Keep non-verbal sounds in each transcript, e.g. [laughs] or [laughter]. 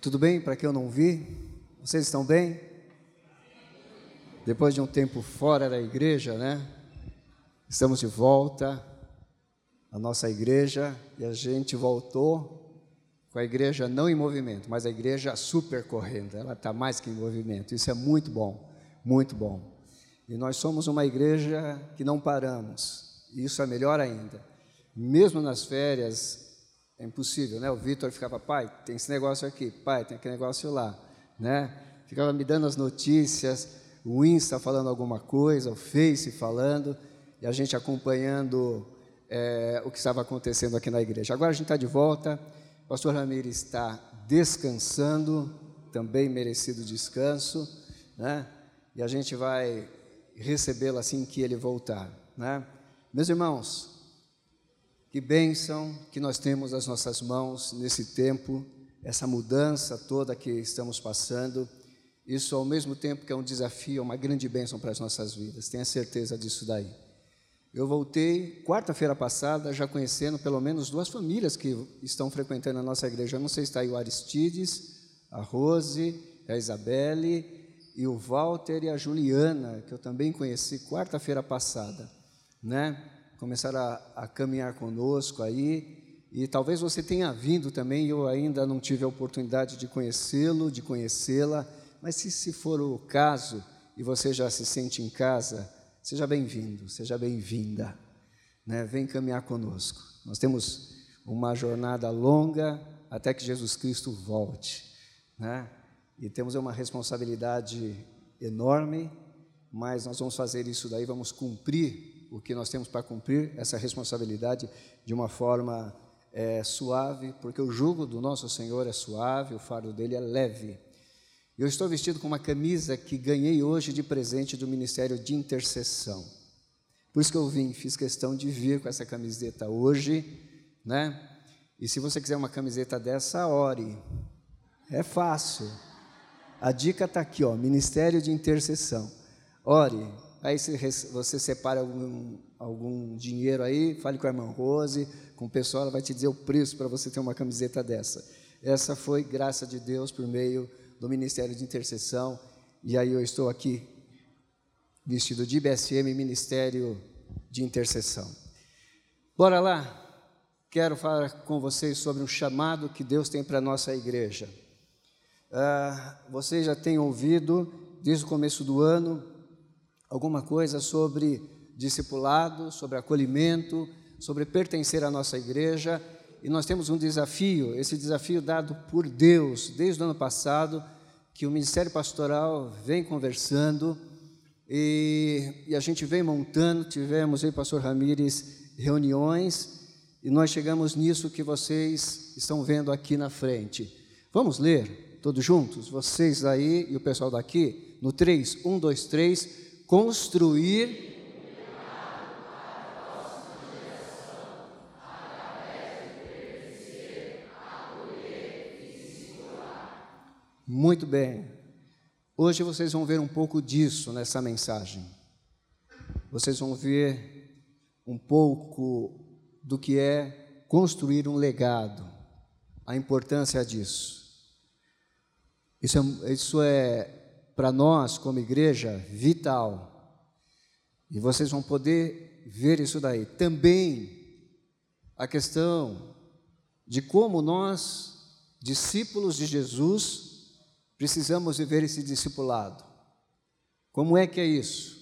Tudo bem para quem eu não vi? Vocês estão bem? Depois de um tempo fora da igreja, né? Estamos de volta à nossa igreja e a gente voltou com a igreja não em movimento, mas a igreja super correndo. Ela está mais que em movimento. Isso é muito bom, muito bom. E nós somos uma igreja que não paramos. Isso é melhor ainda. Mesmo nas férias, é impossível, né? O Vitor ficava, pai, tem esse negócio aqui, pai, tem aquele negócio lá, né? Ficava me dando as notícias, o Insta falando alguma coisa, o Face falando, e a gente acompanhando é, o que estava acontecendo aqui na igreja. Agora a gente está de volta, o pastor Ramires está descansando, também merecido descanso, né? E a gente vai recebê-lo assim que ele voltar, né? Meus irmãos, que bênção que nós temos nas nossas mãos nesse tempo, essa mudança toda que estamos passando. Isso, ao mesmo tempo que é um desafio, é uma grande bênção para as nossas vidas, tenha certeza disso daí. Eu voltei quarta-feira passada, já conhecendo pelo menos duas famílias que estão frequentando a nossa igreja. Eu não sei se está aí o Aristides, a Rose, a Isabelle e o Walter e a Juliana, que eu também conheci quarta-feira passada, né? Começaram a, a caminhar conosco aí, e talvez você tenha vindo também, eu ainda não tive a oportunidade de conhecê-lo, de conhecê-la, mas se, se for o caso e você já se sente em casa, seja bem-vindo, seja bem-vinda, né? vem caminhar conosco. Nós temos uma jornada longa até que Jesus Cristo volte, né? e temos uma responsabilidade enorme, mas nós vamos fazer isso daí, vamos cumprir o que nós temos para cumprir essa responsabilidade de uma forma é, suave, porque o jugo do nosso Senhor é suave, o fardo dele é leve. Eu estou vestido com uma camisa que ganhei hoje de presente do Ministério de Intercessão. Por isso que eu vim, fiz questão de vir com essa camiseta hoje, né? E se você quiser uma camiseta dessa, ore. É fácil. A dica está aqui, ó, Ministério de Intercessão. Ore, Aí você separa algum, algum dinheiro aí, fale com a irmã Rose, com o pessoal, ela vai te dizer o preço para você ter uma camiseta dessa. Essa foi graça de Deus por meio do Ministério de Intercessão. E aí eu estou aqui vestido de BSM, Ministério de Intercessão. Bora lá? Quero falar com vocês sobre um chamado que Deus tem para a nossa igreja. Ah, vocês já têm ouvido, desde o começo do ano, alguma coisa sobre discipulado, sobre acolhimento, sobre pertencer à nossa igreja. E nós temos um desafio, esse desafio dado por Deus desde o ano passado, que o Ministério Pastoral vem conversando e, e a gente vem montando. Tivemos, o pastor Ramires, reuniões e nós chegamos nisso que vocês estão vendo aqui na frente. Vamos ler todos juntos? Vocês aí e o pessoal daqui, no 3, 1, 2, 3 construir Muito bem. Hoje vocês vão ver um pouco disso nessa mensagem. Vocês vão ver um pouco do que é construir um legado, a importância disso. Isso é, isso é para nós, como igreja, vital. E vocês vão poder ver isso daí. Também a questão de como nós, discípulos de Jesus, precisamos viver esse discipulado. Como é que é isso?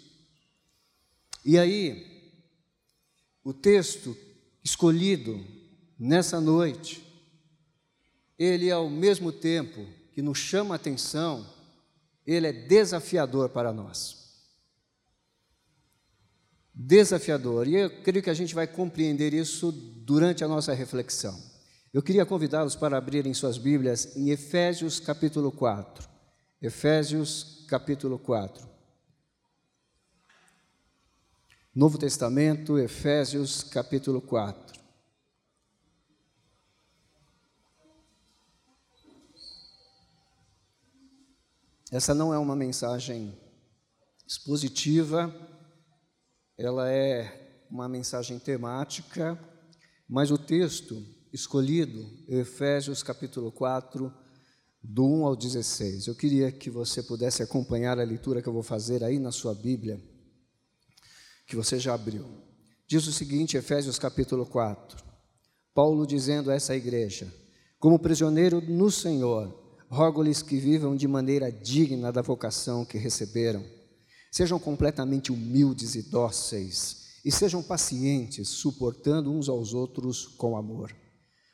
E aí, o texto escolhido nessa noite, ele ao mesmo tempo que nos chama a atenção, ele é desafiador para nós. Desafiador. E eu creio que a gente vai compreender isso durante a nossa reflexão. Eu queria convidá-los para abrirem suas Bíblias em Efésios capítulo 4. Efésios capítulo 4. Novo Testamento, Efésios capítulo 4. Essa não é uma mensagem expositiva, ela é uma mensagem temática, mas o texto escolhido, Efésios capítulo 4, do 1 ao 16. Eu queria que você pudesse acompanhar a leitura que eu vou fazer aí na sua Bíblia, que você já abriu. Diz o seguinte, Efésios capítulo 4. Paulo dizendo a essa igreja: Como prisioneiro no Senhor, rogo-lhes que vivam de maneira digna da vocação que receberam. Sejam completamente humildes e dóceis, e sejam pacientes, suportando uns aos outros com amor.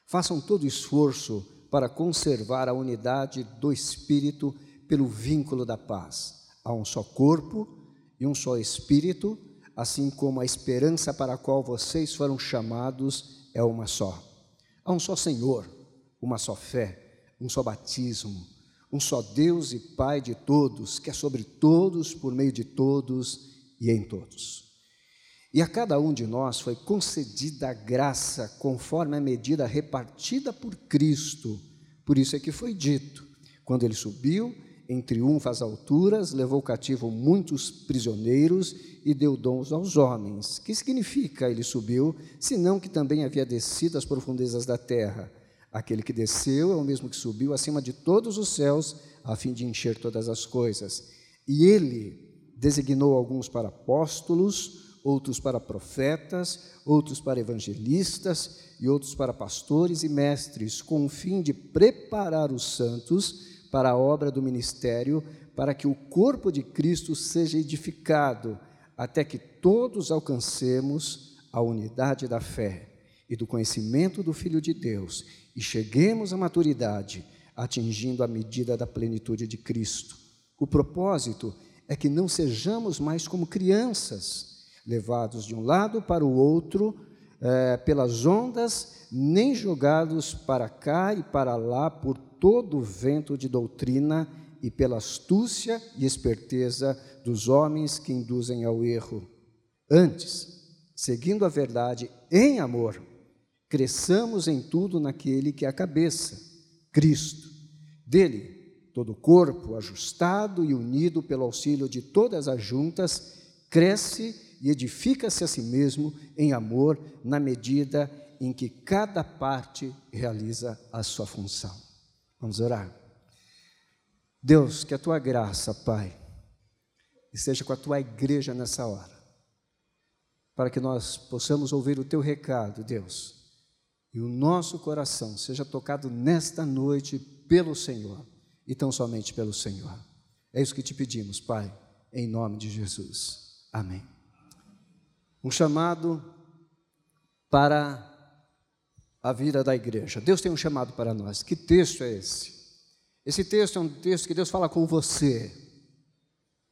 Façam todo esforço para conservar a unidade do Espírito pelo vínculo da paz. Há um só corpo e um só Espírito, assim como a esperança para a qual vocês foram chamados é uma só. Há um só Senhor, uma só fé, um só batismo, um só Deus e Pai de todos, que é sobre todos, por meio de todos e em todos. E a cada um de nós foi concedida a graça conforme a medida repartida por Cristo. Por isso é que foi dito: quando ele subiu em triunfo às alturas, levou cativo muitos prisioneiros e deu dons aos homens. Que significa ele subiu, senão que também havia descido às profundezas da terra? Aquele que desceu é o mesmo que subiu acima de todos os céus, a fim de encher todas as coisas. E ele designou alguns para apóstolos, outros para profetas, outros para evangelistas e outros para pastores e mestres, com o fim de preparar os santos para a obra do ministério, para que o corpo de Cristo seja edificado, até que todos alcancemos a unidade da fé e do conhecimento do Filho de Deus e cheguemos à maturidade, atingindo a medida da plenitude de Cristo. O propósito é que não sejamos mais como crianças levados de um lado para o outro é, pelas ondas, nem jogados para cá e para lá por todo o vento de doutrina e pela astúcia e esperteza dos homens que induzem ao erro. Antes, seguindo a verdade em amor, cresçamos em tudo naquele que é a cabeça, Cristo. Dele, todo o corpo, ajustado e unido pelo auxílio de todas as juntas, cresce e edifica-se a si mesmo em amor, na medida em que cada parte realiza a sua função. Vamos orar. Deus, que a tua graça, Pai, esteja com a tua igreja nessa hora, para que nós possamos ouvir o teu recado, Deus, e o nosso coração seja tocado nesta noite pelo Senhor e tão somente pelo Senhor. É isso que te pedimos, Pai, em nome de Jesus. Amém um chamado para a vida da igreja. Deus tem um chamado para nós. Que texto é esse? Esse texto é um texto que Deus fala com você,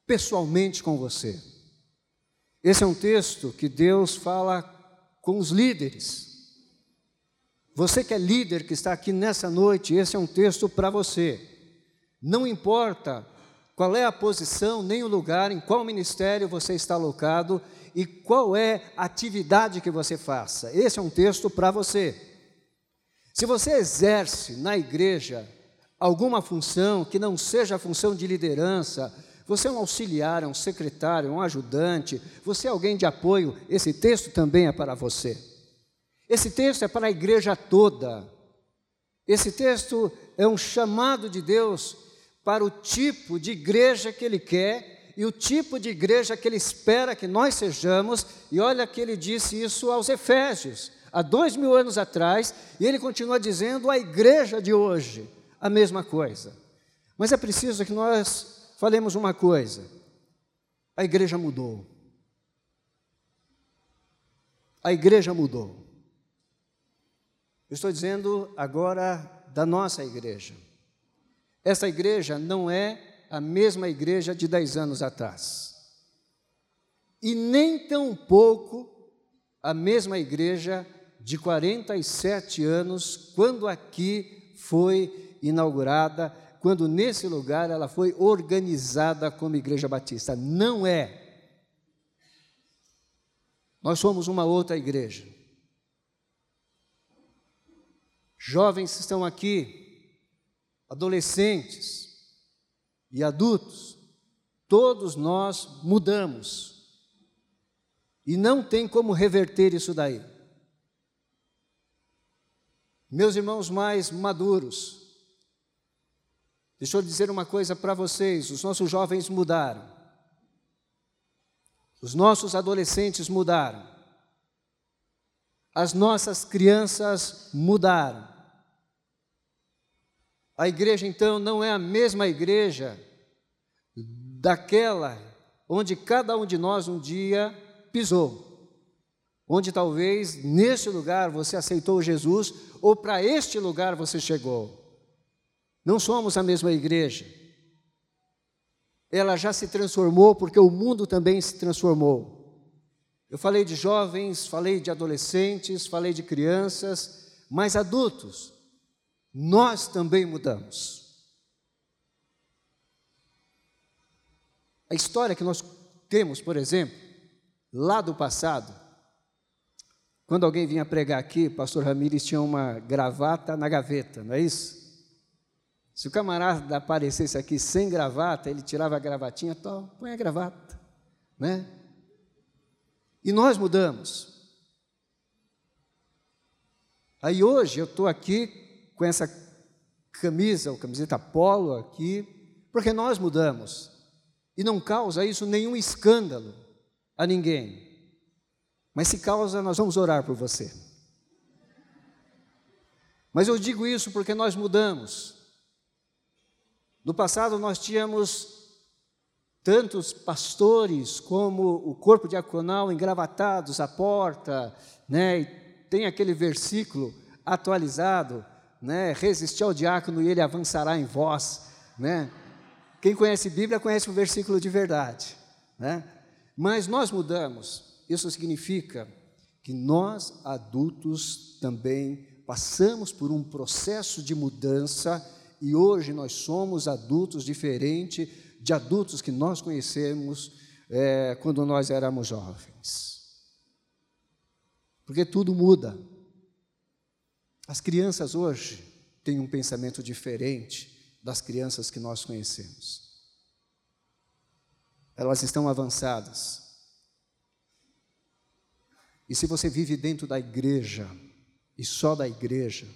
pessoalmente com você. Esse é um texto que Deus fala com os líderes. Você que é líder, que está aqui nessa noite, esse é um texto para você. Não importa qual é a posição, nem o lugar, em qual ministério você está alocado, e qual é a atividade que você faça. Esse é um texto para você. Se você exerce na igreja alguma função que não seja a função de liderança, você é um auxiliar, é um secretário, é um ajudante, você é alguém de apoio, esse texto também é para você. Esse texto é para a igreja toda. Esse texto é um chamado de Deus para o tipo de igreja que Ele quer e o tipo de igreja que ele espera que nós sejamos, e olha que ele disse isso aos Efésios, há dois mil anos atrás, e ele continua dizendo à igreja de hoje a mesma coisa. Mas é preciso que nós falemos uma coisa: a igreja mudou. A igreja mudou. Eu estou dizendo agora da nossa igreja. Essa igreja não é a mesma igreja de dez anos atrás. E nem tão pouco a mesma igreja de 47 anos, quando aqui foi inaugurada, quando nesse lugar ela foi organizada como Igreja Batista. Não é. Nós somos uma outra igreja. Jovens estão aqui, adolescentes, e adultos, todos nós mudamos. E não tem como reverter isso daí. Meus irmãos mais maduros, Deixa eu dizer uma coisa para vocês: os nossos jovens mudaram, os nossos adolescentes mudaram, as nossas crianças mudaram. A igreja, então, não é a mesma igreja daquela onde cada um de nós um dia pisou. Onde talvez neste lugar você aceitou Jesus, ou para este lugar você chegou. Não somos a mesma igreja. Ela já se transformou porque o mundo também se transformou. Eu falei de jovens, falei de adolescentes, falei de crianças, mas adultos, nós também mudamos. A história que nós temos, por exemplo, lá do passado, quando alguém vinha pregar aqui, pastor Ramires tinha uma gravata na gaveta, não é isso? Se o camarada aparecesse aqui sem gravata, ele tirava a gravatinha, tal, põe a gravata, né? E nós mudamos. Aí hoje eu estou aqui com essa camisa, ou camiseta polo aqui, porque nós mudamos. E não causa isso nenhum escândalo a ninguém. Mas se causa, nós vamos orar por você. Mas eu digo isso porque nós mudamos. No passado nós tínhamos tantos pastores como o corpo diaconal engravatados à porta, né? E tem aquele versículo atualizado, né? Resistir ao diácono e ele avançará em vós, né? Quem conhece Bíblia conhece o versículo de verdade, né? Mas nós mudamos. Isso significa que nós adultos também passamos por um processo de mudança e hoje nós somos adultos diferente de adultos que nós conhecemos é, quando nós éramos jovens. Porque tudo muda. As crianças hoje têm um pensamento diferente das crianças que nós conhecemos. Elas estão avançadas. E se você vive dentro da igreja, e só da igreja,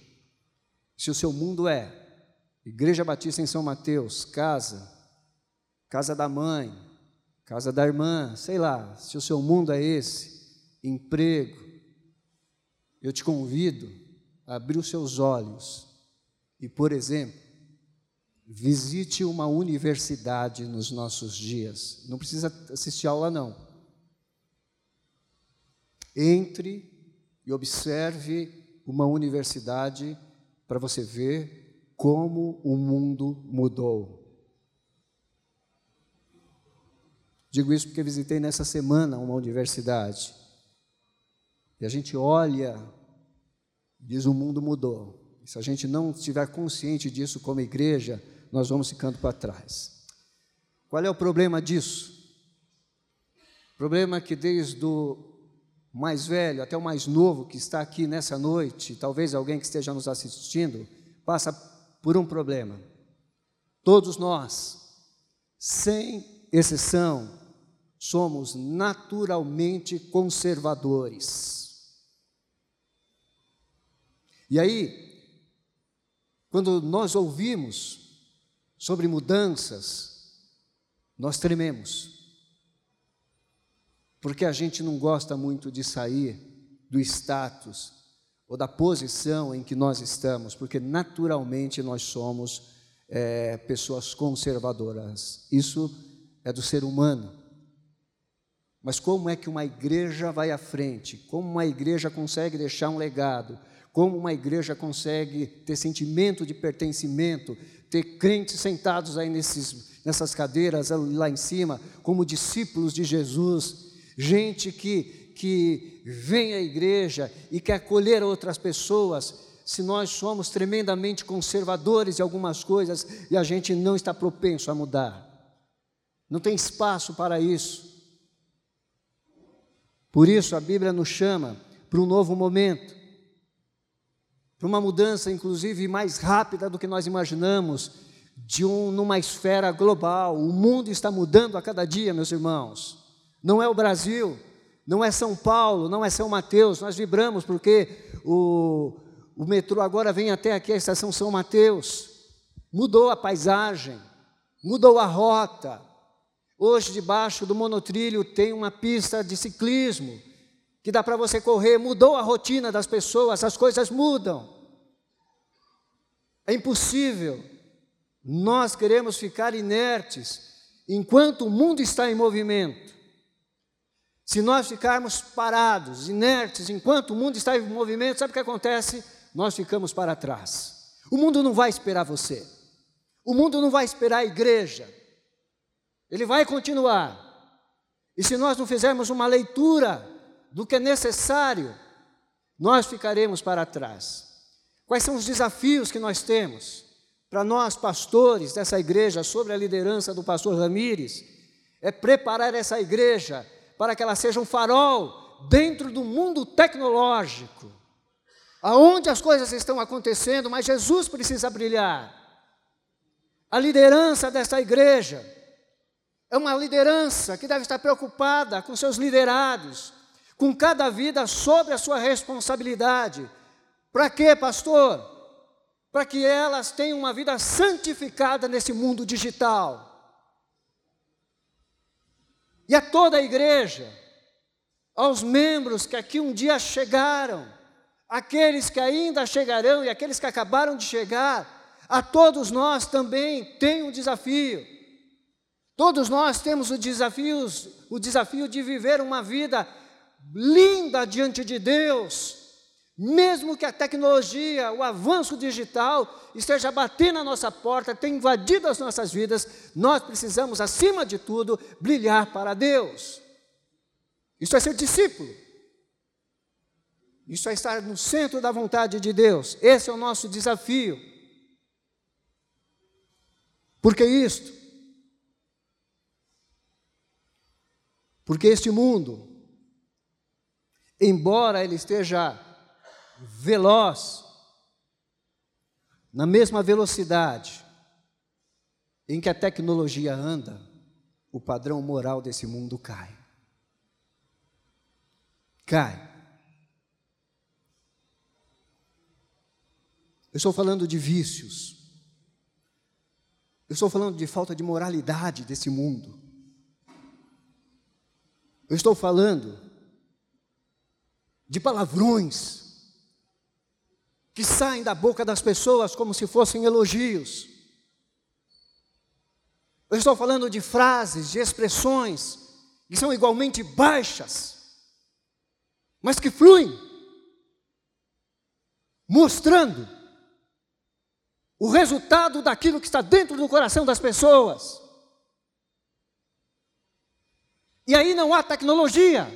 se o seu mundo é Igreja Batista em São Mateus, casa, casa da mãe, casa da irmã, sei lá, se o seu mundo é esse, emprego, eu te convido a abrir os seus olhos e, por exemplo, Visite uma universidade nos nossos dias. Não precisa assistir aula, não. Entre e observe uma universidade para você ver como o mundo mudou. Digo isso porque visitei nessa semana uma universidade. E a gente olha, diz o mundo mudou. E se a gente não estiver consciente disso como igreja, nós vamos ficando para trás. Qual é o problema disso? O problema é que desde o mais velho até o mais novo que está aqui nessa noite, talvez alguém que esteja nos assistindo, passa por um problema. Todos nós, sem exceção, somos naturalmente conservadores. E aí, quando nós ouvimos sobre mudanças, nós trememos. Porque a gente não gosta muito de sair do status ou da posição em que nós estamos, porque naturalmente nós somos é, pessoas conservadoras. Isso é do ser humano. Mas como é que uma igreja vai à frente? Como uma igreja consegue deixar um legado? Como uma igreja consegue ter sentimento de pertencimento, ter crentes sentados aí nesses, nessas cadeiras lá em cima, como discípulos de Jesus, gente que, que vem à igreja e quer acolher outras pessoas, se nós somos tremendamente conservadores em algumas coisas e a gente não está propenso a mudar. Não tem espaço para isso. Por isso a Bíblia nos chama para um novo momento para uma mudança, inclusive, mais rápida do que nós imaginamos, de um, numa esfera global. O mundo está mudando a cada dia, meus irmãos. Não é o Brasil, não é São Paulo, não é São Mateus. Nós vibramos porque o, o metrô agora vem até aqui a estação São Mateus. mudou a paisagem, mudou a rota. Hoje, debaixo do monotrilho, tem uma pista de ciclismo que dá para você correr. Mudou a rotina das pessoas, as coisas mudam. É impossível nós queremos ficar inertes enquanto o mundo está em movimento. Se nós ficarmos parados, inertes, enquanto o mundo está em movimento, sabe o que acontece? Nós ficamos para trás. O mundo não vai esperar você. O mundo não vai esperar a igreja. Ele vai continuar. E se nós não fizermos uma leitura do que é necessário, nós ficaremos para trás. Quais são os desafios que nós temos? Para nós, pastores dessa igreja, sobre a liderança do pastor Ramires, é preparar essa igreja para que ela seja um farol dentro do mundo tecnológico, aonde as coisas estão acontecendo, mas Jesus precisa brilhar. A liderança dessa igreja é uma liderança que deve estar preocupada com seus liderados, com cada vida sobre a sua responsabilidade. Para quê, pastor? Para que elas tenham uma vida santificada nesse mundo digital. E a toda a igreja, aos membros que aqui um dia chegaram, aqueles que ainda chegarão e aqueles que acabaram de chegar, a todos nós também tem um desafio. Todos nós temos o desafio, o desafio de viver uma vida linda diante de Deus, mesmo que a tecnologia, o avanço digital esteja batendo na nossa porta, tenha invadido as nossas vidas, nós precisamos, acima de tudo, brilhar para Deus. Isso é ser discípulo. Isso é estar no centro da vontade de Deus. Esse é o nosso desafio. Por que isto? Porque este mundo, embora ele esteja veloz, na mesma velocidade em que a tecnologia anda, o padrão moral desse mundo cai. Cai. Eu estou falando de vícios. Eu estou falando de falta de moralidade desse mundo. Eu estou falando de palavrões que saem da boca das pessoas como se fossem elogios. Eu estou falando de frases, de expressões que são igualmente baixas, mas que fluem, mostrando o resultado daquilo que está dentro do coração das pessoas. E aí não há tecnologia,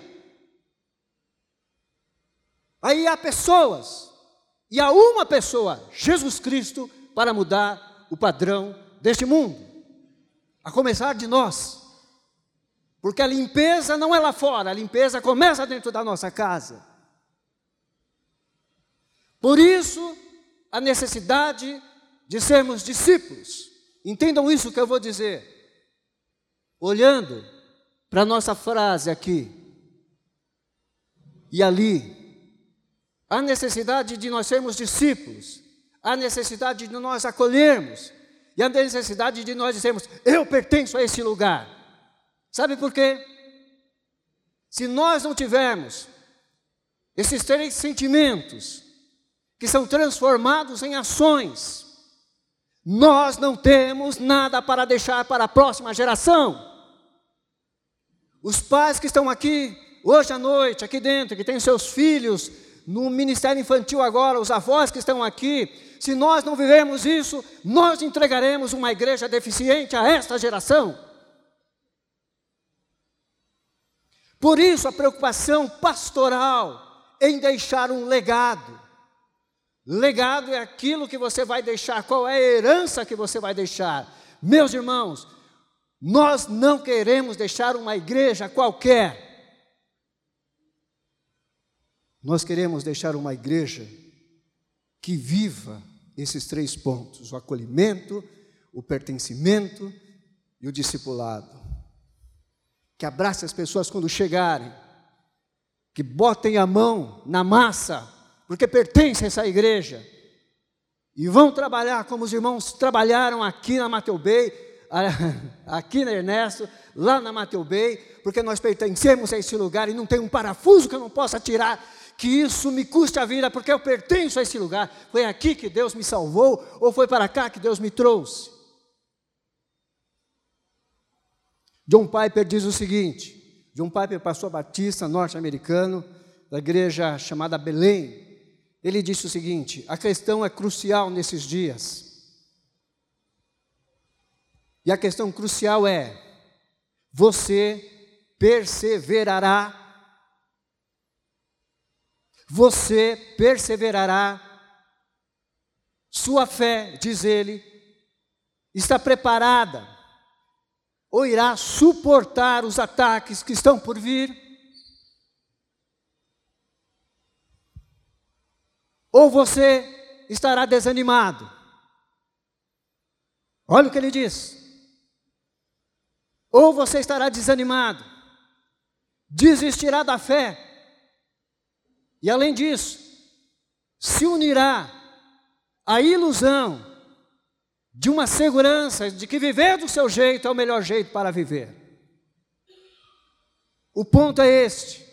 aí há pessoas e há uma pessoa, Jesus Cristo, para mudar o padrão deste mundo, a começar de nós. Porque a limpeza não é lá fora, a limpeza começa dentro da nossa casa. Por isso, a necessidade de sermos discípulos. Entendam isso que eu vou dizer. Olhando para a nossa frase aqui e ali, Há necessidade de nós sermos discípulos, há necessidade de nós acolhermos, e há necessidade de nós dizermos: Eu pertenço a esse lugar. Sabe por quê? Se nós não tivermos esses três sentimentos, que são transformados em ações, nós não temos nada para deixar para a próxima geração. Os pais que estão aqui hoje à noite, aqui dentro, que têm seus filhos no ministério infantil agora, os avós que estão aqui, se nós não vivermos isso, nós entregaremos uma igreja deficiente a esta geração. Por isso a preocupação pastoral em deixar um legado. Legado é aquilo que você vai deixar, qual é a herança que você vai deixar. Meus irmãos, nós não queremos deixar uma igreja qualquer. Nós queremos deixar uma igreja que viva esses três pontos: o acolhimento, o pertencimento e o discipulado. Que abrace as pessoas quando chegarem, que botem a mão na massa, porque pertence a essa igreja, e vão trabalhar como os irmãos trabalharam aqui na Mateu Bay, [laughs] aqui na Ernesto, lá na Mateu Bay, porque nós pertencemos a esse lugar e não tem um parafuso que eu não possa tirar, que isso me custe a vida, porque eu pertenço a esse lugar. Foi aqui que Deus me salvou, ou foi para cá que Deus me trouxe? John Piper diz o seguinte: John Piper, pastor batista norte-americano, da igreja chamada Belém, ele disse o seguinte: a questão é crucial nesses dias. E a questão crucial é: você perseverará? Você perseverará? Sua fé, diz ele, está preparada ou irá suportar os ataques que estão por vir? Ou você estará desanimado? Olha o que ele diz. Ou você estará desanimado, desistirá da fé, e além disso, se unirá à ilusão de uma segurança de que viver do seu jeito é o melhor jeito para viver. O ponto é este: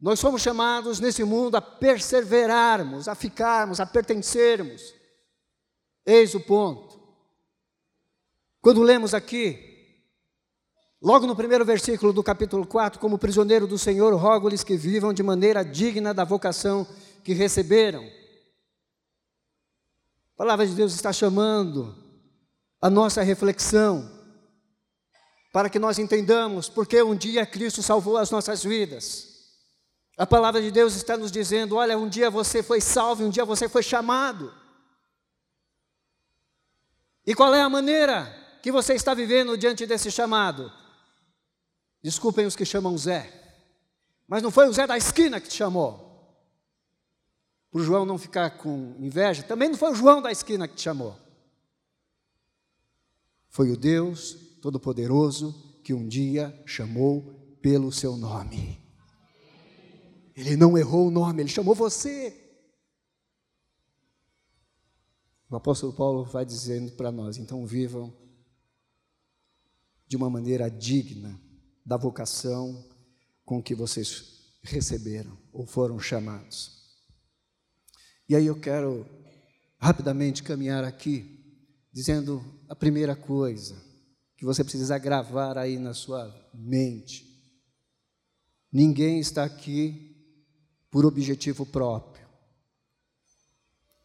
nós somos chamados nesse mundo a perseverarmos, a ficarmos, a pertencermos. Eis o ponto. Quando lemos aqui, Logo no primeiro versículo do capítulo 4, como prisioneiro do Senhor, rogo-lhes que vivam de maneira digna da vocação que receberam. A palavra de Deus está chamando a nossa reflexão, para que nós entendamos porque um dia Cristo salvou as nossas vidas. A palavra de Deus está nos dizendo: olha, um dia você foi salvo, um dia você foi chamado. E qual é a maneira que você está vivendo diante desse chamado? Desculpem os que chamam Zé, mas não foi o Zé da esquina que te chamou. Para o João não ficar com inveja, também não foi o João da esquina que te chamou. Foi o Deus Todo-Poderoso que um dia chamou pelo seu nome. Ele não errou o nome, ele chamou você. O apóstolo Paulo vai dizendo para nós: então vivam de uma maneira digna da vocação com que vocês receberam ou foram chamados. E aí eu quero rapidamente caminhar aqui, dizendo a primeira coisa que você precisa gravar aí na sua mente. Ninguém está aqui por objetivo próprio.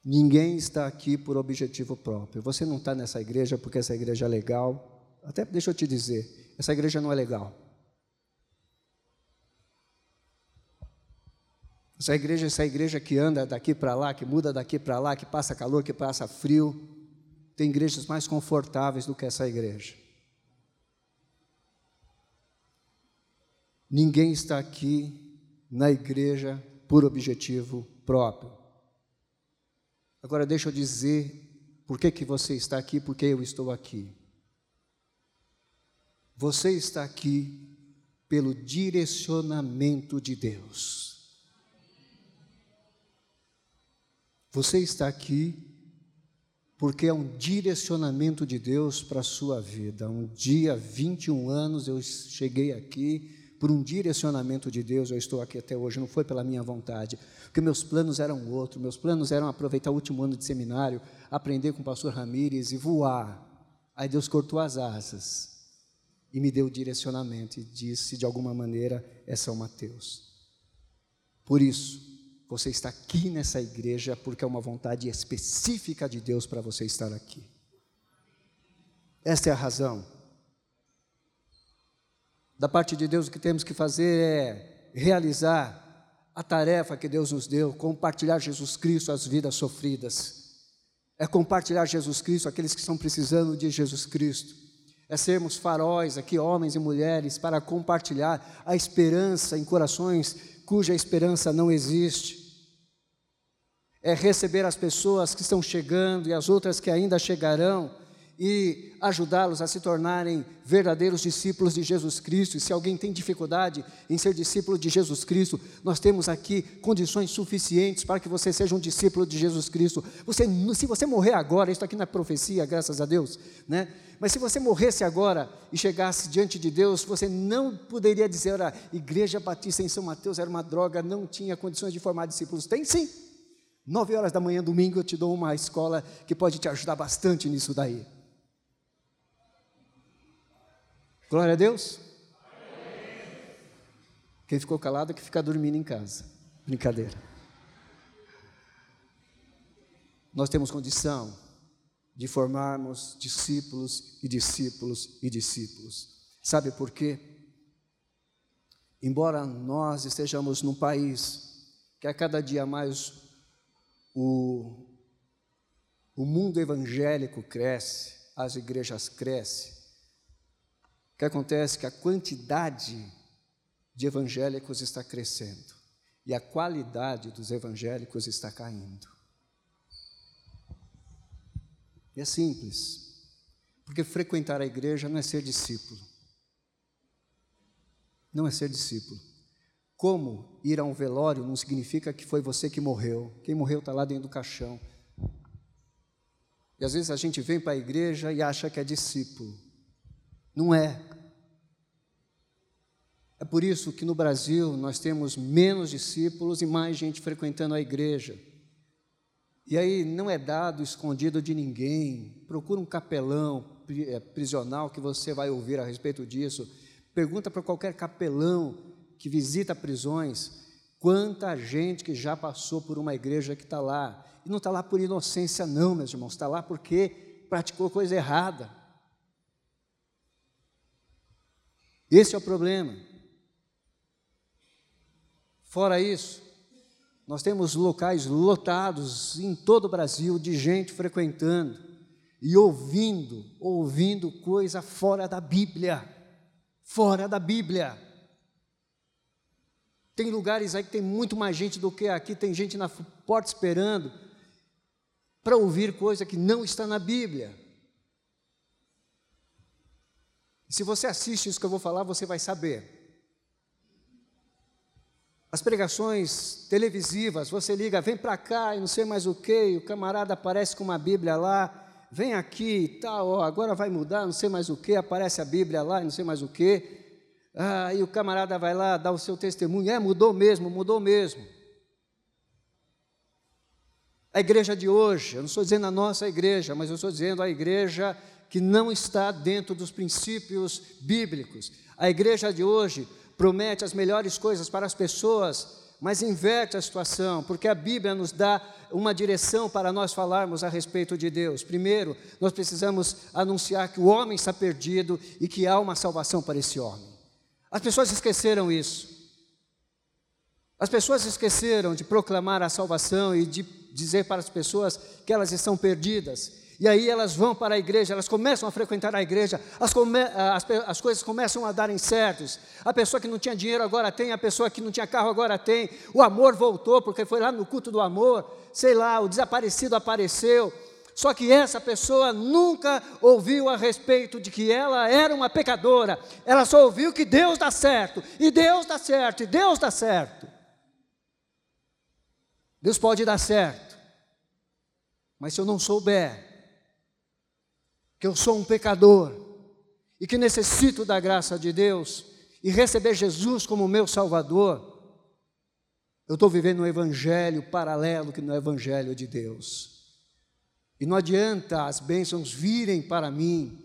Ninguém está aqui por objetivo próprio. Você não está nessa igreja porque essa igreja é legal. Até deixa eu te dizer, essa igreja não é legal. Essa igreja, essa igreja que anda daqui para lá, que muda daqui para lá, que passa calor, que passa frio, tem igrejas mais confortáveis do que essa igreja. Ninguém está aqui na igreja por objetivo próprio. Agora deixa eu dizer por que, que você está aqui, por que eu estou aqui. Você está aqui pelo direcionamento de Deus. Você está aqui porque é um direcionamento de Deus para a sua vida. Um dia, 21 anos, eu cheguei aqui por um direcionamento de Deus, eu estou aqui até hoje, não foi pela minha vontade, porque meus planos eram outros, meus planos eram aproveitar o último ano de seminário, aprender com o pastor Ramírez e voar. Aí Deus cortou as asas e me deu o direcionamento e disse, de alguma maneira, é São Mateus. Por isso, você está aqui nessa igreja porque é uma vontade específica de Deus para você estar aqui. Esta é a razão. Da parte de Deus, o que temos que fazer é realizar a tarefa que Deus nos deu, compartilhar Jesus Cristo às vidas sofridas. É compartilhar Jesus Cristo aqueles que estão precisando de Jesus Cristo. É sermos faróis aqui, homens e mulheres, para compartilhar a esperança em corações cuja esperança não existe é receber as pessoas que estão chegando e as outras que ainda chegarão e ajudá-los a se tornarem verdadeiros discípulos de Jesus Cristo. E se alguém tem dificuldade em ser discípulo de Jesus Cristo, nós temos aqui condições suficientes para que você seja um discípulo de Jesus Cristo. Você, se você morrer agora, isso aqui na profecia, graças a Deus, né? Mas se você morresse agora e chegasse diante de Deus, você não poderia dizer, a Igreja Batista em São Mateus era uma droga, não tinha condições de formar discípulos. Tem sim. Nove horas da manhã, domingo, eu te dou uma escola que pode te ajudar bastante nisso daí. Glória a Deus. Quem ficou calado é que fica dormindo em casa. Brincadeira. Nós temos condição de formarmos discípulos e discípulos e discípulos. Sabe por quê? Embora nós estejamos num país que a cada dia mais o, o mundo evangélico cresce, as igrejas crescem, o que acontece é que a quantidade de evangélicos está crescendo e a qualidade dos evangélicos está caindo. E é simples, porque frequentar a igreja não é ser discípulo. Não é ser discípulo. Como ir a um velório não significa que foi você que morreu. Quem morreu está lá dentro do caixão. E às vezes a gente vem para a igreja e acha que é discípulo. Não é. É por isso que no Brasil nós temos menos discípulos e mais gente frequentando a igreja. E aí não é dado escondido de ninguém. Procura um capelão é, prisional que você vai ouvir a respeito disso. Pergunta para qualquer capelão que visita prisões quanta gente que já passou por uma igreja que está lá. E não está lá por inocência, não, meus irmãos, está lá porque praticou coisa errada. Esse é o problema. Fora isso, nós temos locais lotados em todo o Brasil de gente frequentando e ouvindo, ouvindo coisa fora da Bíblia. Fora da Bíblia. Tem lugares aí que tem muito mais gente do que aqui, tem gente na porta esperando para ouvir coisa que não está na Bíblia. Se você assiste isso que eu vou falar, você vai saber as pregações televisivas, você liga, vem para cá e não sei mais o que, o camarada aparece com uma Bíblia lá, vem aqui e tal, ó, agora vai mudar, não sei mais o que, aparece a Bíblia lá e não sei mais o que, ah, e o camarada vai lá dar o seu testemunho, é, mudou mesmo, mudou mesmo. A igreja de hoje, eu não estou dizendo a nossa igreja, mas eu estou dizendo a igreja que não está dentro dos princípios bíblicos. A igreja de hoje promete as melhores coisas para as pessoas, mas inverte a situação, porque a Bíblia nos dá uma direção para nós falarmos a respeito de Deus. Primeiro, nós precisamos anunciar que o homem está perdido e que há uma salvação para esse homem. As pessoas esqueceram isso. As pessoas esqueceram de proclamar a salvação e de dizer para as pessoas que elas estão perdidas. E aí elas vão para a igreja, elas começam a frequentar a igreja, as, come, as, as, coisas começam a darem certos. A pessoa que não tinha dinheiro agora tem, a pessoa que não tinha carro agora tem. O amor voltou, porque foi lá no culto do amor. Sei lá, o desaparecido apareceu. Só que essa pessoa nunca ouviu a respeito de que ela era uma pecadora. Ela só ouviu que Deus dá certo, e Deus dá certo, e Deus dá certo. Deus pode dar certo, mas se eu não souber que eu sou um pecador e que necessito da graça de Deus e receber Jesus como meu Salvador, eu estou vivendo um evangelho paralelo que não é o evangelho de Deus. E não adianta as bênçãos virem para mim,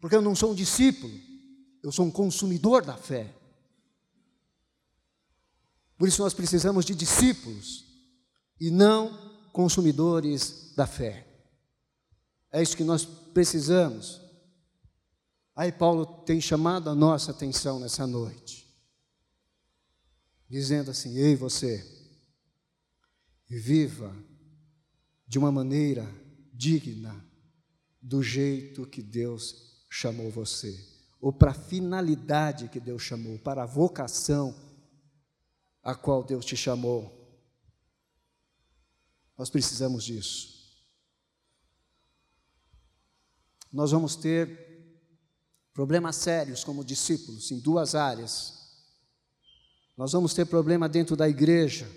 porque eu não sou um discípulo, eu sou um consumidor da fé. Por isso nós precisamos de discípulos e não consumidores da fé. É isso que nós precisamos. Aí Paulo tem chamado a nossa atenção nessa noite, dizendo assim: Ei, você, viva de uma maneira digna do jeito que Deus chamou você, ou para a finalidade que Deus chamou, para a vocação a qual Deus te chamou. Nós precisamos disso. nós vamos ter problemas sérios como discípulos em duas áreas. Nós vamos ter problema dentro da igreja,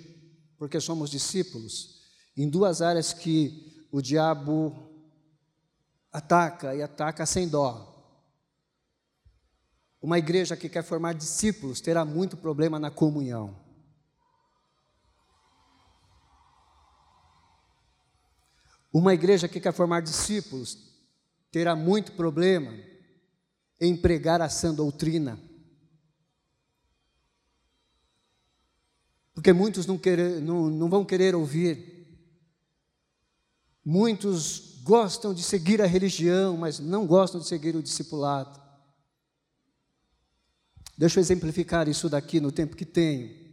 porque somos discípulos, em duas áreas que o diabo ataca e ataca sem dó. Uma igreja que quer formar discípulos terá muito problema na comunhão. Uma igreja que quer formar discípulos terá muito problema em pregar a sã doutrina. Porque muitos não, querer, não, não vão querer ouvir. Muitos gostam de seguir a religião, mas não gostam de seguir o discipulado. Deixa eu exemplificar isso daqui no tempo que tenho.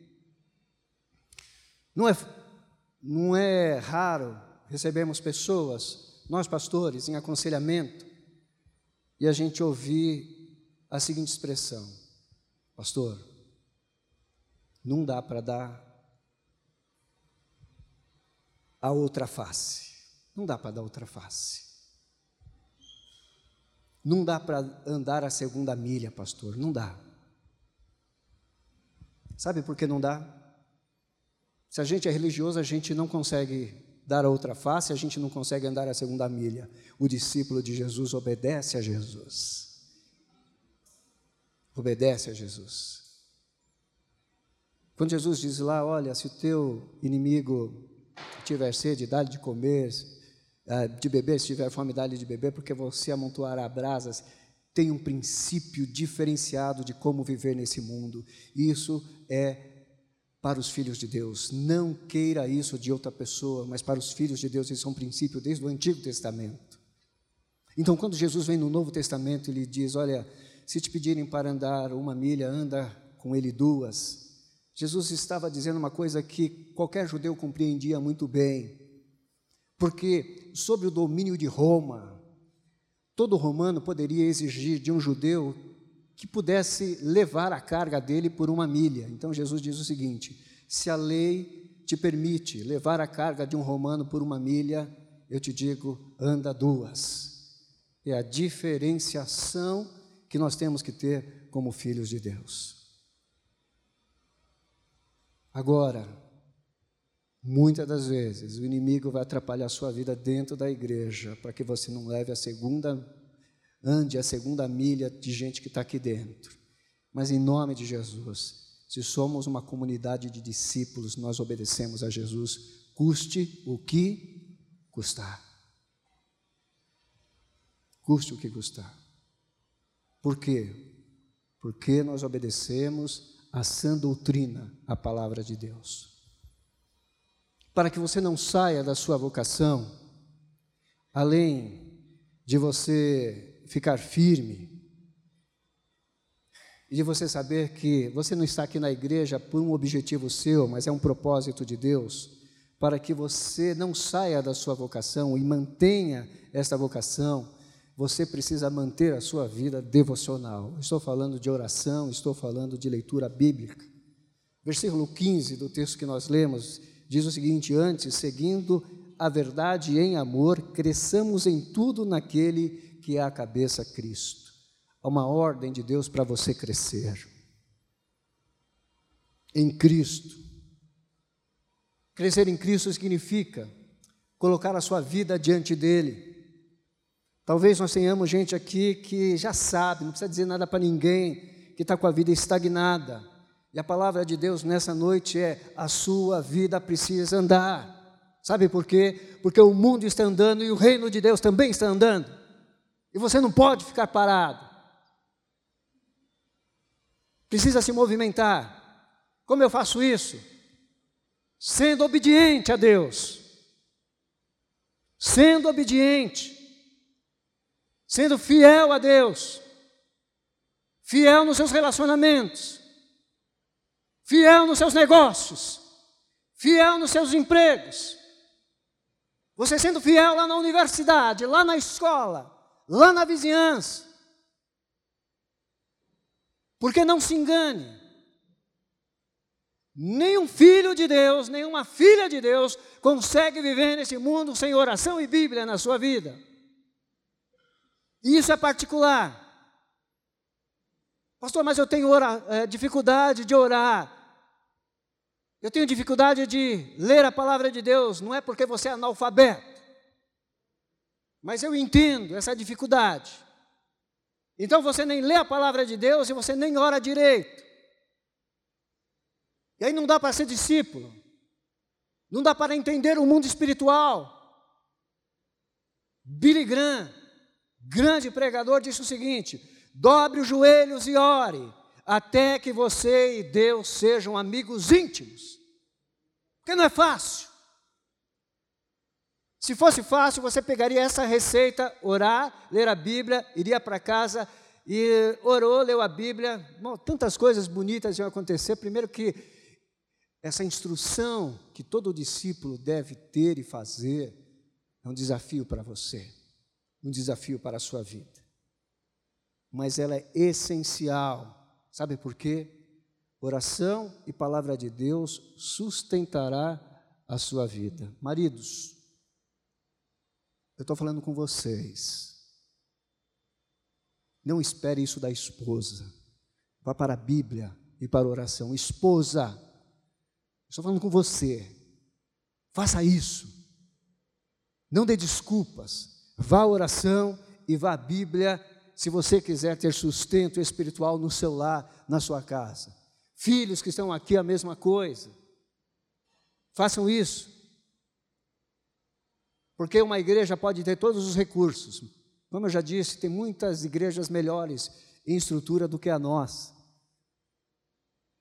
Não é, não é raro recebemos pessoas, nós pastores, em aconselhamento, e a gente ouvir a seguinte expressão: Pastor, não dá para dar a outra face. Não dá para dar outra face. Não dá para andar a segunda milha, pastor. Não dá. Sabe por que não dá? Se a gente é religioso, a gente não consegue dar a outra face, a gente não consegue andar a segunda milha. O discípulo de Jesus obedece a Jesus. Obedece a Jesus. Quando Jesus diz lá, olha, se o teu inimigo tiver sede, dá-lhe de comer, de beber, se tiver fome, dá-lhe de beber, porque você amontoará brasas. Tem um princípio diferenciado de como viver nesse mundo. Isso é para os filhos de Deus. Não queira isso de outra pessoa, mas para os filhos de Deus, isso é um princípio desde o Antigo Testamento. Então, quando Jesus vem no Novo Testamento, ele diz: Olha, se te pedirem para andar uma milha, anda com ele duas. Jesus estava dizendo uma coisa que qualquer judeu compreendia muito bem, porque sobre o domínio de Roma, todo romano poderia exigir de um judeu que pudesse levar a carga dele por uma milha. Então Jesus diz o seguinte: se a lei te permite levar a carga de um romano por uma milha, eu te digo, anda duas. É a diferenciação que nós temos que ter como filhos de Deus. Agora, muitas das vezes o inimigo vai atrapalhar a sua vida dentro da igreja para que você não leve a segunda ande a segunda milha de gente que está aqui dentro. Mas em nome de Jesus, se somos uma comunidade de discípulos, nós obedecemos a Jesus, custe o que custar. Custe o que custar. Por quê? Porque nós obedecemos a sã doutrina, a palavra de Deus. Para que você não saia da sua vocação, além de você ficar firme e de você saber que você não está aqui na igreja por um objetivo seu, mas é um propósito de Deus, para que você não saia da sua vocação e mantenha esta vocação, você precisa manter a sua vida devocional. Estou falando de oração, estou falando de leitura bíblica. Versículo 15 do texto que nós lemos diz o seguinte: Antes, seguindo a verdade em amor, cresçamos em tudo naquele que é a cabeça Cristo. Há uma ordem de Deus para você crescer. Em Cristo. Crescer em Cristo significa colocar a sua vida diante dele. Talvez nós tenhamos gente aqui que já sabe, não precisa dizer nada para ninguém, que está com a vida estagnada. E a palavra de Deus nessa noite é: a sua vida precisa andar. Sabe por quê? Porque o mundo está andando e o reino de Deus também está andando. E você não pode ficar parado. Precisa se movimentar. Como eu faço isso? Sendo obediente a Deus. Sendo obediente. Sendo fiel a Deus. Fiel nos seus relacionamentos. Fiel nos seus negócios. Fiel nos seus empregos. Você sendo fiel lá na universidade, lá na escola, lá na vizinhança. Porque não se engane, nenhum filho de Deus, nenhuma filha de Deus consegue viver nesse mundo sem oração e Bíblia na sua vida. E isso é particular. Pastor, mas eu tenho ora, é, dificuldade de orar. Eu tenho dificuldade de ler a palavra de Deus. Não é porque você é analfabeto. Mas eu entendo essa dificuldade. Então você nem lê a palavra de Deus e você nem ora direito. E aí não dá para ser discípulo. Não dá para entender o mundo espiritual. Billy Graham, grande pregador, disse o seguinte: dobre os joelhos e ore, até que você e Deus sejam amigos íntimos. Porque não é fácil. Se fosse fácil, você pegaria essa receita, orar, ler a Bíblia, iria para casa e orou, leu a Bíblia. Bom, tantas coisas bonitas iam acontecer. Primeiro que essa instrução que todo discípulo deve ter e fazer é um desafio para você, um desafio para a sua vida. Mas ela é essencial. Sabe por quê? Oração e palavra de Deus sustentará a sua vida. Maridos, eu estou falando com vocês. Não espere isso da esposa. Vá para a Bíblia e para a oração. Esposa, estou falando com você. Faça isso. Não dê desculpas. Vá à oração e vá à Bíblia se você quiser ter sustento espiritual no seu lar, na sua casa. Filhos que estão aqui, a mesma coisa. Façam isso. Porque uma igreja pode ter todos os recursos. Como eu já disse, tem muitas igrejas melhores em estrutura do que a nossa.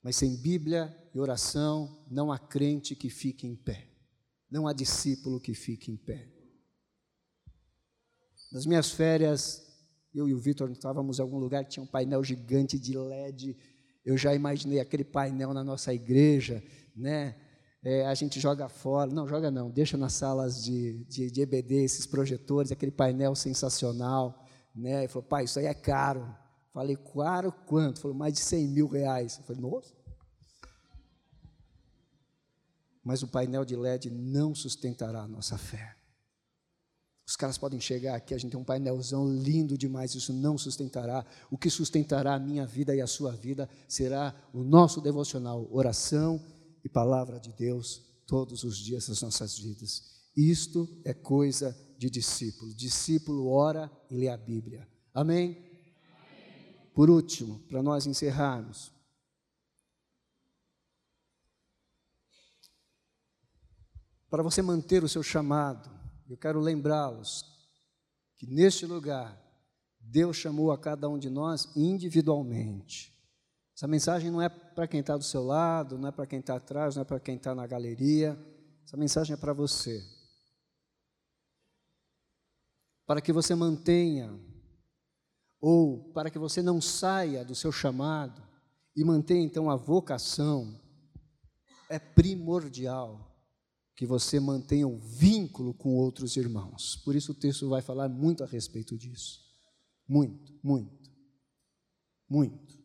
Mas sem Bíblia e oração, não há crente que fique em pé. Não há discípulo que fique em pé. Nas minhas férias, eu e o Vitor estávamos em algum lugar tinha um painel gigante de LED. Eu já imaginei aquele painel na nossa igreja, né? é, a gente joga fora. Não, joga não, deixa nas salas de, de, de EBD esses projetores, aquele painel sensacional. Né? Ele falou, pai, isso aí é caro. Falei, caro quanto? Falou, mais de 100 mil reais. Eu falei, nossa. Mas o painel de LED não sustentará a nossa fé. Os caras podem chegar aqui, a gente tem um painelzão lindo demais, isso não sustentará. O que sustentará a minha vida e a sua vida será o nosso devocional, oração e palavra de Deus todos os dias das nossas vidas. Isto é coisa de discípulo. Discípulo ora e lê a Bíblia. Amém? Amém. Por último, para nós encerrarmos. Para você manter o seu chamado, eu quero lembrá-los que neste lugar Deus chamou a cada um de nós individualmente. Essa mensagem não é para quem está do seu lado, não é para quem está atrás, não é para quem está na galeria. Essa mensagem é para você. Para que você mantenha, ou para que você não saia do seu chamado e mantenha então a vocação, é primordial que você mantenha o um vínculo com outros irmãos. Por isso o texto vai falar muito a respeito disso. Muito, muito, muito.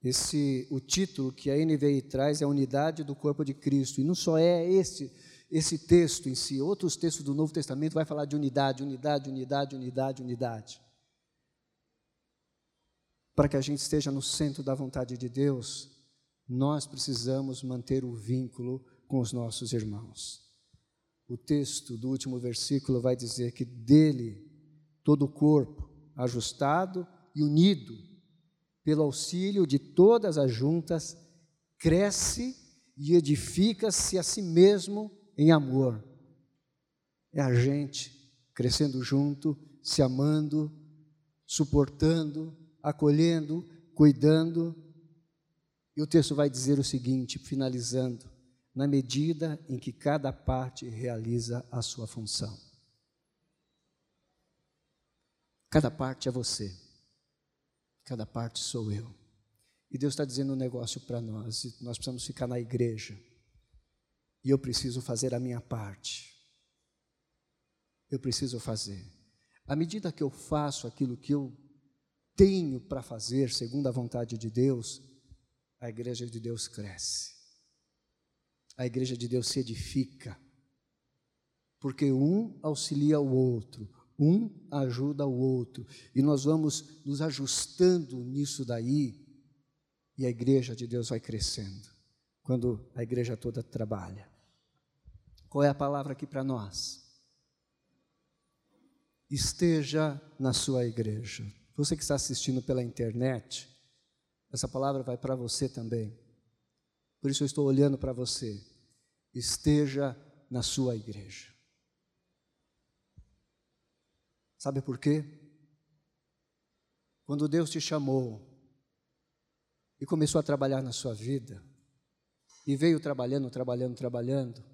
Esse, o título que a NVI traz é a unidade do corpo de Cristo. E não só é esse, esse texto em si, outros textos do Novo Testamento vai falar de unidade, unidade, unidade, unidade, unidade. Para que a gente esteja no centro da vontade de Deus, nós precisamos manter o vínculo com os nossos irmãos. O texto do último versículo vai dizer que dele todo o corpo, ajustado e unido, pelo auxílio de todas as juntas, cresce e edifica-se a si mesmo em amor. É a gente crescendo junto, se amando, suportando, acolhendo, cuidando. E o texto vai dizer o seguinte, finalizando: na medida em que cada parte realiza a sua função. Cada parte é você. Cada parte sou eu. E Deus está dizendo um negócio para nós. Nós precisamos ficar na igreja. E eu preciso fazer a minha parte. Eu preciso fazer. À medida que eu faço aquilo que eu tenho para fazer, segundo a vontade de Deus, a igreja de Deus cresce. A igreja de Deus se edifica. Porque um auxilia o outro, Um ajuda o outro. E nós vamos nos ajustando nisso daí, e a igreja de Deus vai crescendo. Quando a igreja toda trabalha. Qual é a palavra aqui para nós? Esteja na sua igreja. Você que está assistindo pela internet, essa palavra vai para você também. Por isso eu estou olhando para você. Esteja na sua igreja. Sabe por quê? Quando Deus te chamou e começou a trabalhar na sua vida, e veio trabalhando, trabalhando, trabalhando,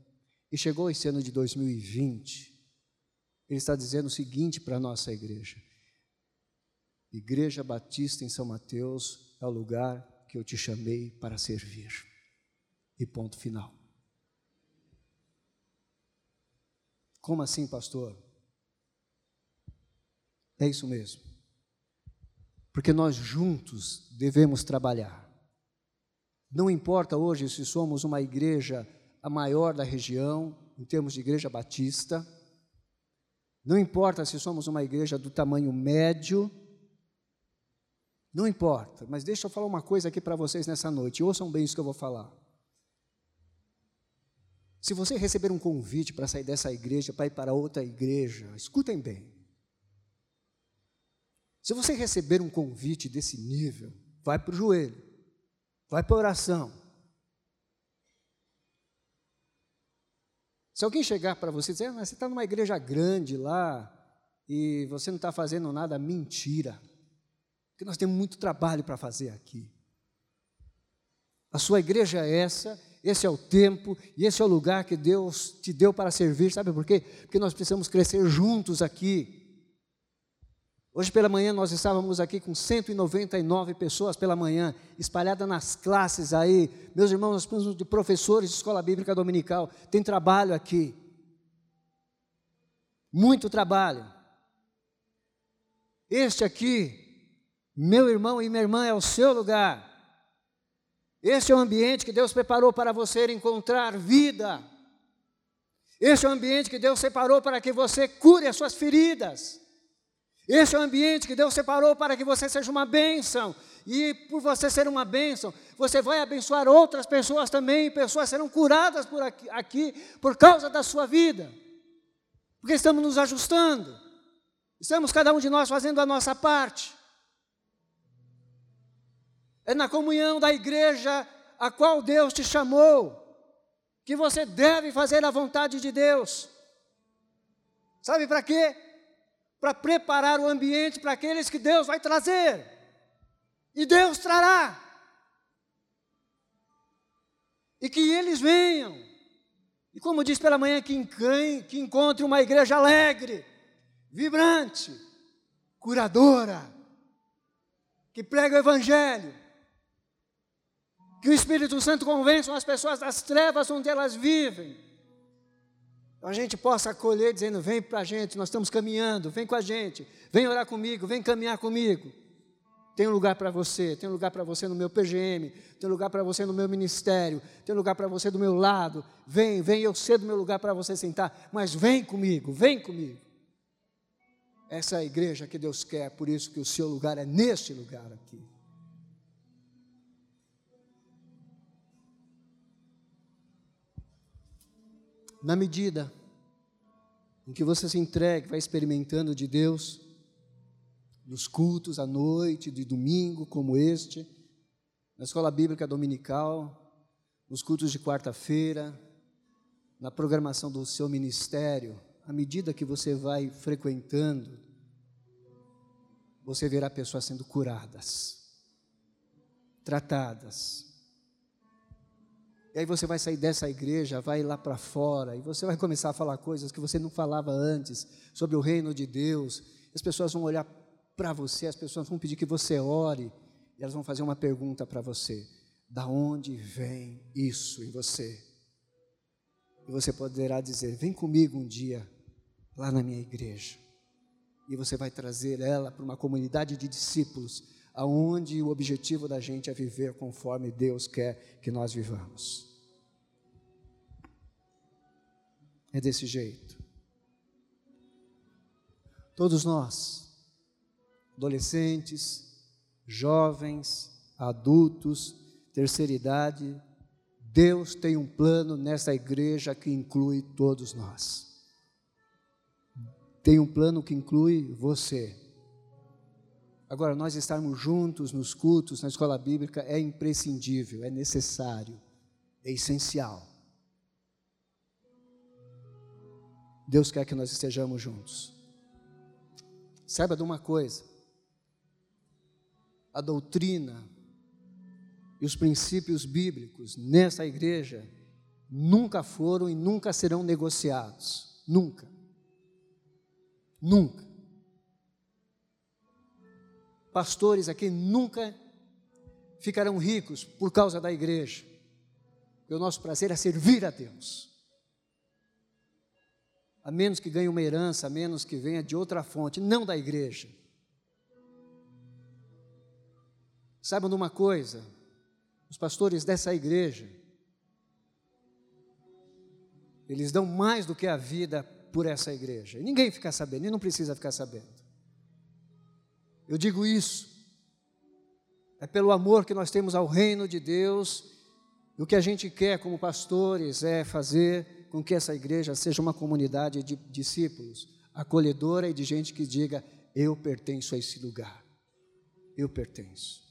e chegou esse ano de 2020, Ele está dizendo o seguinte para a nossa igreja: Igreja Batista em São Mateus é o lugar que eu te chamei para servir. E ponto final. Como assim, pastor? É isso mesmo. Porque nós juntos devemos trabalhar. Não importa hoje se somos uma igreja a maior da região, em termos de igreja batista, não importa se somos uma igreja do tamanho médio, não importa, mas deixa eu falar uma coisa aqui para vocês nessa noite, ouçam bem isso que eu vou falar. Se você receber um convite para sair dessa igreja, para ir para outra igreja, escutem bem. Se você receber um convite desse nível, vai para o joelho, vai para a oração. Se alguém chegar para você e dizer, ah, você está numa igreja grande lá e você não está fazendo nada, mentira. Porque nós temos muito trabalho para fazer aqui. A sua igreja é essa, esse é o tempo e esse é o lugar que Deus te deu para servir. Sabe por quê? Porque nós precisamos crescer juntos aqui. Hoje pela manhã nós estávamos aqui com 199 pessoas pela manhã, espalhadas nas classes aí. Meus irmãos, nós precisamos de professores de escola bíblica dominical. Tem trabalho aqui. Muito trabalho. Este aqui, meu irmão e minha irmã, é o seu lugar. Este é o ambiente que Deus preparou para você encontrar vida. Este é o ambiente que Deus separou para que você cure as suas feridas. Esse é o ambiente que Deus separou para que você seja uma bênção. E por você ser uma bênção, você vai abençoar outras pessoas também, pessoas serão curadas por aqui, aqui por causa da sua vida. Porque estamos nos ajustando. Estamos cada um de nós fazendo a nossa parte. É na comunhão da igreja a qual Deus te chamou que você deve fazer a vontade de Deus. Sabe para quê? para preparar o ambiente para aqueles que Deus vai trazer. E Deus trará. E que eles venham. E como diz pela manhã, que, que encontre uma igreja alegre, vibrante, curadora, que prega o Evangelho. Que o Espírito Santo convença as pessoas das trevas onde elas vivem a gente possa acolher dizendo: vem para a gente, nós estamos caminhando, vem com a gente, vem orar comigo, vem caminhar comigo. Tem um lugar para você, tem um lugar para você no meu PGM, tem um lugar para você no meu ministério, tem um lugar para você do meu lado. Vem, vem, eu cedo meu lugar para você sentar, mas vem comigo, vem comigo. Essa é a igreja que Deus quer, por isso que o seu lugar é neste lugar aqui. Na medida em que você se entregue, vai experimentando de Deus, nos cultos à noite, de domingo como este, na escola bíblica dominical, nos cultos de quarta-feira, na programação do seu ministério, à medida que você vai frequentando, você verá pessoas sendo curadas, tratadas, e aí você vai sair dessa igreja, vai lá para fora, e você vai começar a falar coisas que você não falava antes, sobre o reino de Deus. As pessoas vão olhar para você, as pessoas vão pedir que você ore, e elas vão fazer uma pergunta para você: da onde vem isso em você? E você poderá dizer: vem comigo um dia lá na minha igreja. E você vai trazer ela para uma comunidade de discípulos, aonde o objetivo da gente é viver conforme Deus quer que nós vivamos. É desse jeito. Todos nós, adolescentes, jovens, adultos, terceira idade, Deus tem um plano nessa igreja que inclui todos nós. Tem um plano que inclui você. Agora, nós estarmos juntos nos cultos, na escola bíblica, é imprescindível, é necessário, é essencial. Deus quer que nós estejamos juntos. Saiba de uma coisa: a doutrina e os princípios bíblicos nessa igreja nunca foram e nunca serão negociados. Nunca. Nunca. Pastores aqui nunca ficarão ricos por causa da igreja. E o nosso prazer é servir a Deus a menos que ganhe uma herança, a menos que venha de outra fonte, não da igreja. Saibam de uma coisa, os pastores dessa igreja, eles dão mais do que a vida por essa igreja. E ninguém fica sabendo, e não precisa ficar sabendo. Eu digo isso, é pelo amor que nós temos ao reino de Deus, e o que a gente quer como pastores é fazer com que essa igreja seja uma comunidade de discípulos, acolhedora e de gente que diga: Eu pertenço a esse lugar. Eu pertenço.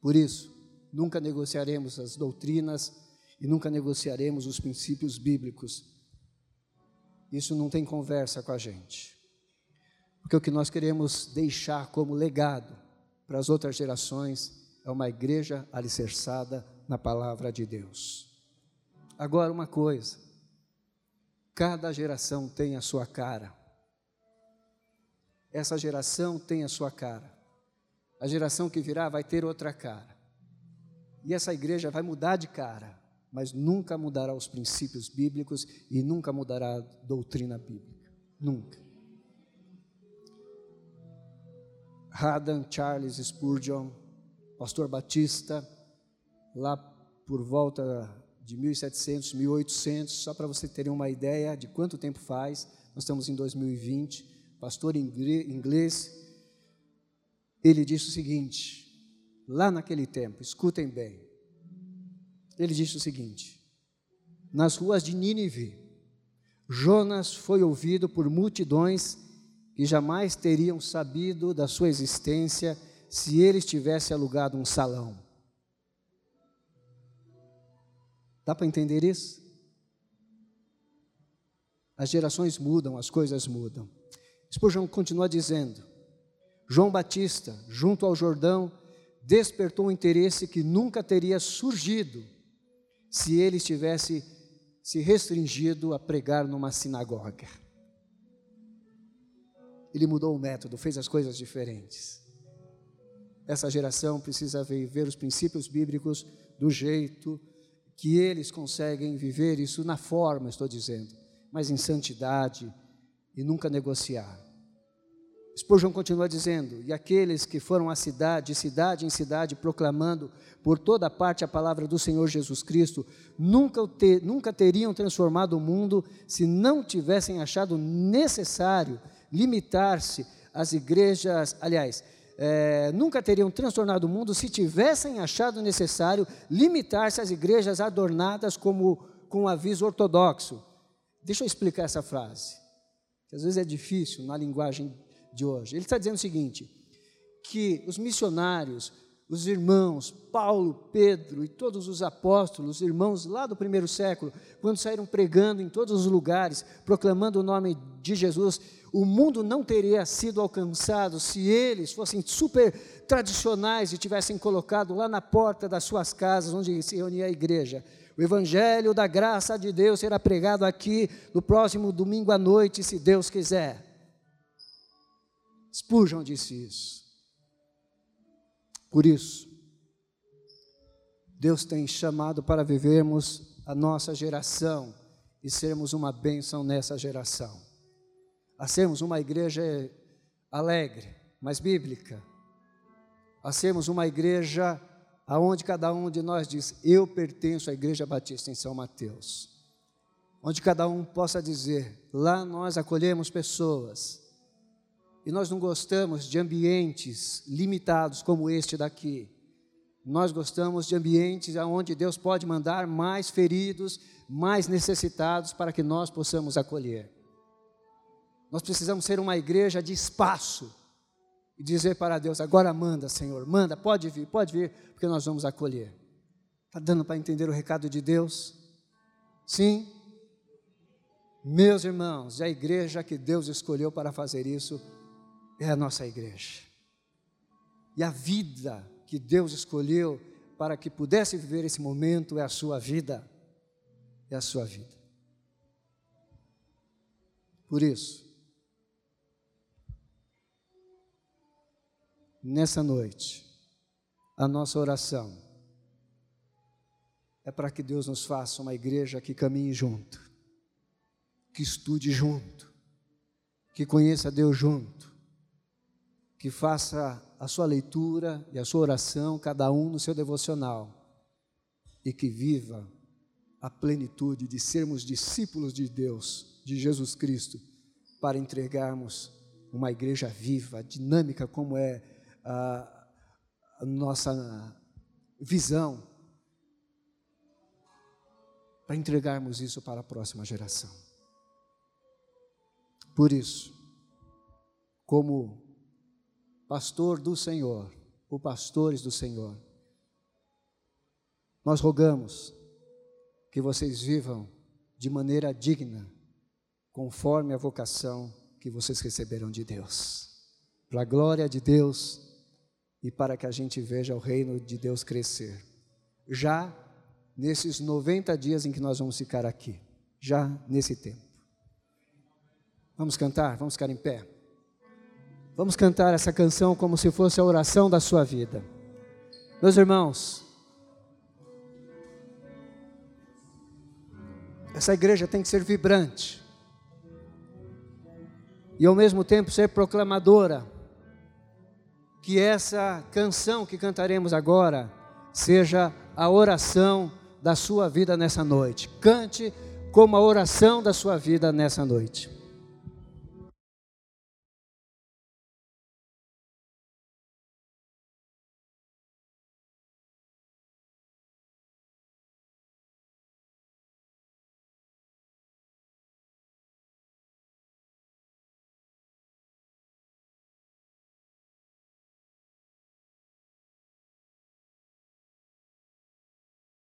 Por isso, nunca negociaremos as doutrinas e nunca negociaremos os princípios bíblicos. Isso não tem conversa com a gente. Porque o que nós queremos deixar como legado para as outras gerações é uma igreja alicerçada na palavra de Deus. Agora, uma coisa: cada geração tem a sua cara. Essa geração tem a sua cara. A geração que virá vai ter outra cara. E essa igreja vai mudar de cara, mas nunca mudará os princípios bíblicos e nunca mudará a doutrina bíblica. Nunca. Haddon Charles Spurgeon, pastor batista, lá por volta de 1700, 1800, só para você terem uma ideia de quanto tempo faz. Nós estamos em 2020. Pastor inglês, ele disse o seguinte: lá naquele tempo, escutem bem. Ele disse o seguinte: nas ruas de Nínive, Jonas foi ouvido por multidões que jamais teriam sabido da sua existência se ele tivesse alugado um salão. Dá para entender isso? As gerações mudam, as coisas mudam. Spurgeon continua dizendo: João Batista, junto ao Jordão, despertou um interesse que nunca teria surgido se ele tivesse se restringido a pregar numa sinagoga. Ele mudou o método, fez as coisas diferentes. Essa geração precisa ver os princípios bíblicos do jeito que eles conseguem viver isso na forma, estou dizendo, mas em santidade e nunca negociar. Spurgeon continua dizendo: E aqueles que foram à cidade, de cidade em cidade, proclamando por toda parte a palavra do Senhor Jesus Cristo, nunca, ter, nunca teriam transformado o mundo se não tivessem achado necessário limitar-se às igrejas, aliás, é, nunca teriam transtornado o mundo se tivessem achado necessário limitar-se às igrejas adornadas como com aviso ortodoxo. Deixa eu explicar essa frase, que às vezes é difícil na linguagem de hoje. Ele está dizendo o seguinte: que os missionários, os irmãos, Paulo, Pedro e todos os apóstolos, irmãos lá do primeiro século, quando saíram pregando em todos os lugares, proclamando o nome de Jesus, o mundo não teria sido alcançado se eles fossem super tradicionais e tivessem colocado lá na porta das suas casas, onde se reunia a igreja. O Evangelho da graça de Deus será pregado aqui no próximo domingo à noite, se Deus quiser. Spurgeon disse isso. Por isso, Deus tem chamado para vivermos a nossa geração e sermos uma bênção nessa geração a sermos uma igreja alegre, mas bíblica, a sermos uma igreja aonde cada um de nós diz: Eu pertenço à Igreja Batista em São Mateus. Onde cada um possa dizer: Lá nós acolhemos pessoas, E nós não gostamos de ambientes limitados como este daqui. Nós gostamos de ambientes onde Deus pode mandar mais feridos, mais necessitados para que nós possamos acolher. Nós precisamos ser uma igreja de espaço e dizer para Deus: agora manda, Senhor, manda, pode vir, pode vir, porque nós vamos acolher. Está dando para entender o recado de Deus? Sim? Meus irmãos, a igreja que Deus escolheu para fazer isso é a nossa igreja. E a vida que Deus escolheu para que pudesse viver esse momento é a sua vida. É a sua vida. Por isso, nessa noite, a nossa oração é para que Deus nos faça uma igreja que caminhe junto, que estude junto, que conheça Deus junto, que faça a sua leitura e a sua oração, cada um no seu devocional, e que viva a plenitude de sermos discípulos de Deus, de Jesus Cristo, para entregarmos uma igreja viva, dinâmica, como é a, nossa visão, para entregarmos isso para a próxima geração. Por isso, como pastor do Senhor, ou pastores do Senhor, nós rogamos que vocês vivam de maneira digna, conforme a vocação que vocês receberam de Deus. Para a glória de Deus e para que a gente veja o reino de Deus crescer. Já nesses 90 dias em que nós vamos ficar aqui, já nesse tempo. Vamos cantar? Vamos ficar em pé? Vamos cantar essa canção como se fosse a oração da sua vida. Meus irmãos, essa igreja tem que ser vibrante e ao mesmo tempo ser proclamadora. Que essa canção que cantaremos agora seja a oração da sua vida nessa noite. Cante como a oração da sua vida nessa noite.